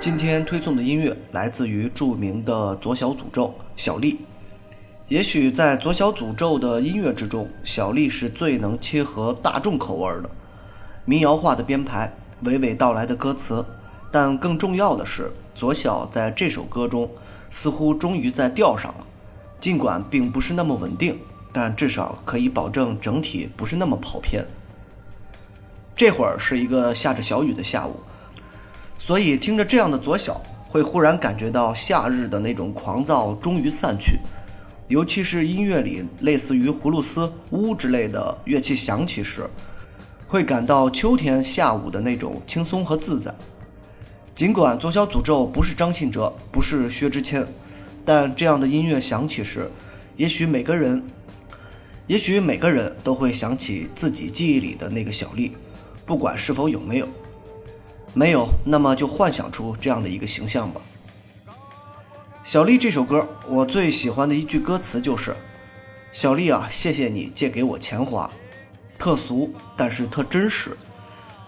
今天推送的音乐来自于著名的左小诅咒小丽。也许在左小诅咒的音乐之中，小丽是最能切合大众口味的，民谣化的编排，娓娓道来的歌词。但更重要的是，左小在这首歌中似乎终于在调上了，尽管并不是那么稳定，但至少可以保证整体不是那么跑偏。这会儿是一个下着小雨的下午。所以听着这样的左小，会忽然感觉到夏日的那种狂躁终于散去，尤其是音乐里类似于葫芦丝、呜之类的乐器响起时，会感到秋天下午的那种轻松和自在。尽管左小诅咒不是张信哲，不是薛之谦，但这样的音乐响起时，也许每个人，也许每个人都会想起自己记忆里的那个小丽，不管是否有没有。没有，那么就幻想出这样的一个形象吧。小丽这首歌，我最喜欢的一句歌词就是：“小丽啊，谢谢你借给我钱花。”特俗，但是特真实，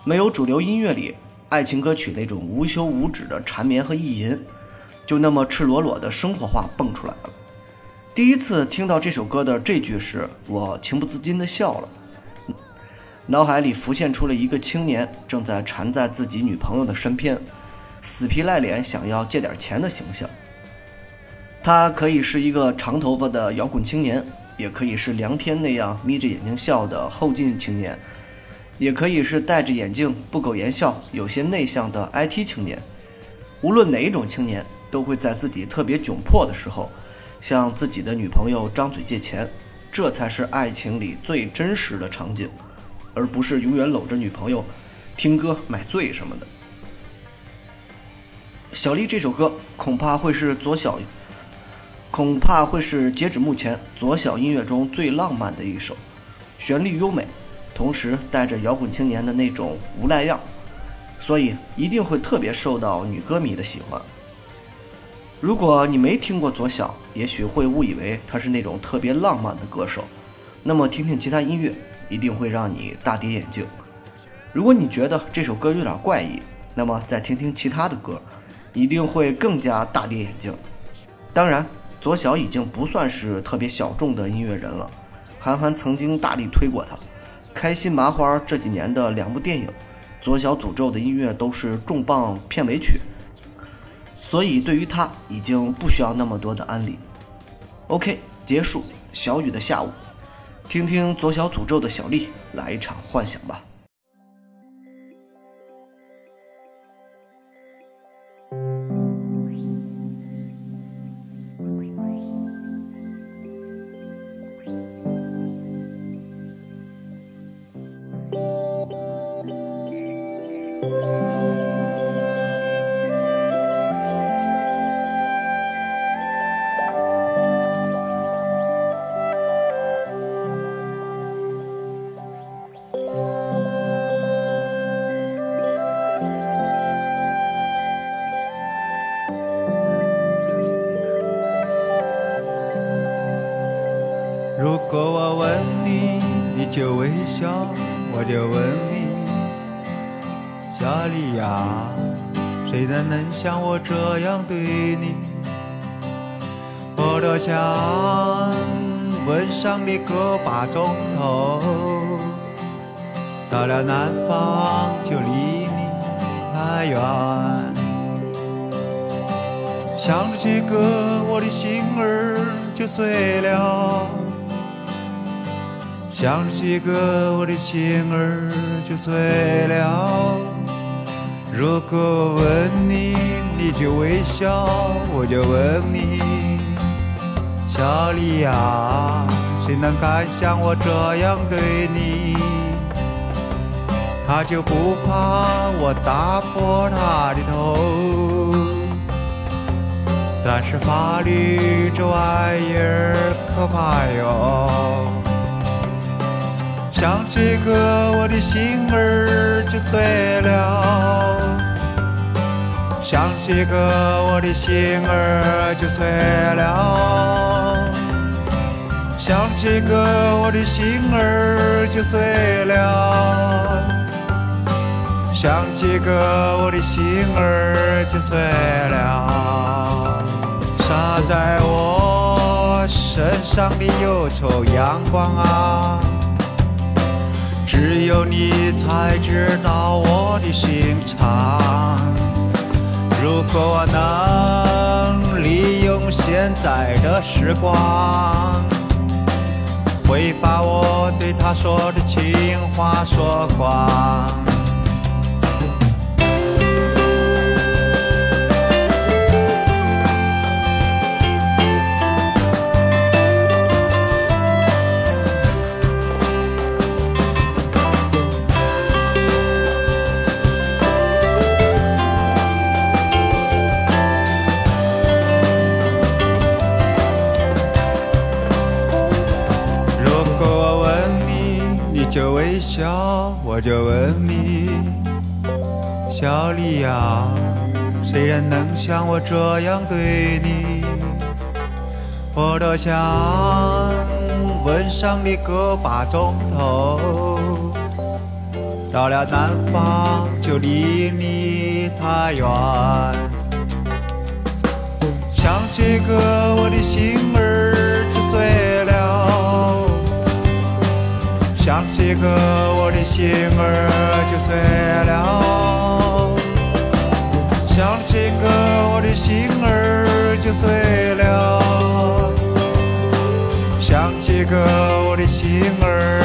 没有主流音乐里爱情歌曲那种无休无止的缠绵和意淫，就那么赤裸裸的生活化蹦出来了。第一次听到这首歌的这句时，我情不自禁地笑了。脑海里浮现出了一个青年正在缠在自己女朋友的身边，死皮赖脸想要借点钱的形象。他可以是一个长头发的摇滚青年，也可以是梁天那样眯着眼睛笑的后进青年，也可以是戴着眼镜、不苟言笑、有些内向的 IT 青年。无论哪一种青年，都会在自己特别窘迫的时候，向自己的女朋友张嘴借钱，这才是爱情里最真实的场景。而不是永远搂着女朋友，听歌买醉什么的。小丽这首歌恐怕会是左小，恐怕会是截止目前左小音乐中最浪漫的一首，旋律优美，同时带着摇滚青年的那种无赖样，所以一定会特别受到女歌迷的喜欢。如果你没听过左小，也许会误以为他是那种特别浪漫的歌手，那么听听其他音乐。一定会让你大跌眼镜。如果你觉得这首歌有点怪异，那么再听听其他的歌，一定会更加大跌眼镜。当然，左小已经不算是特别小众的音乐人了。韩寒曾经大力推过他，《开心麻花》这几年的两部电影，《左小诅咒》的音乐都是重磅片尾曲，所以对于他已经不需要那么多的安利。OK，结束。小雨的下午。听听左小诅咒的小丽，来一场幻想吧。就微笑，我就问你，小丽呀，谁人能像我这样对你？我多想问上你个把钟头，到了南方就离你太远，想着这个我的心儿就碎了。想起个，我的心儿就碎了。如果问你，你就微笑，我就问你，小丽呀，谁能敢像我这样对你？他就不怕我打破他的头？但是法律这玩意儿可怕哟。想起个，我的心儿就碎了；想起个，我的心儿就碎了；想起个，我的心儿就碎了；想起个我的心儿就碎了。洒在我身上的忧愁阳光啊，只有你才知道我的心肠。如果我能利用现在的时光。会把我对他说的情话说光。我就问你，小丽呀，谁人能像我这样对你？我多想吻上你个把钟头，到了南方就离你太远。想起个我的心儿就碎。想起个我的心儿就碎了，想起个我的心儿就碎了，想起个我的心儿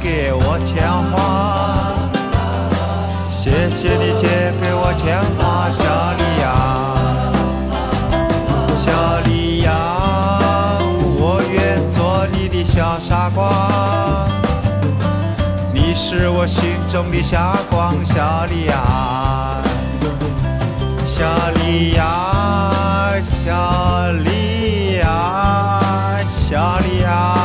给我钱花谢谢你借给我钱花小丽呀小丽呀我愿做你的小傻瓜你是我心中的霞光小丽呀小丽呀小丽呀小丽呀。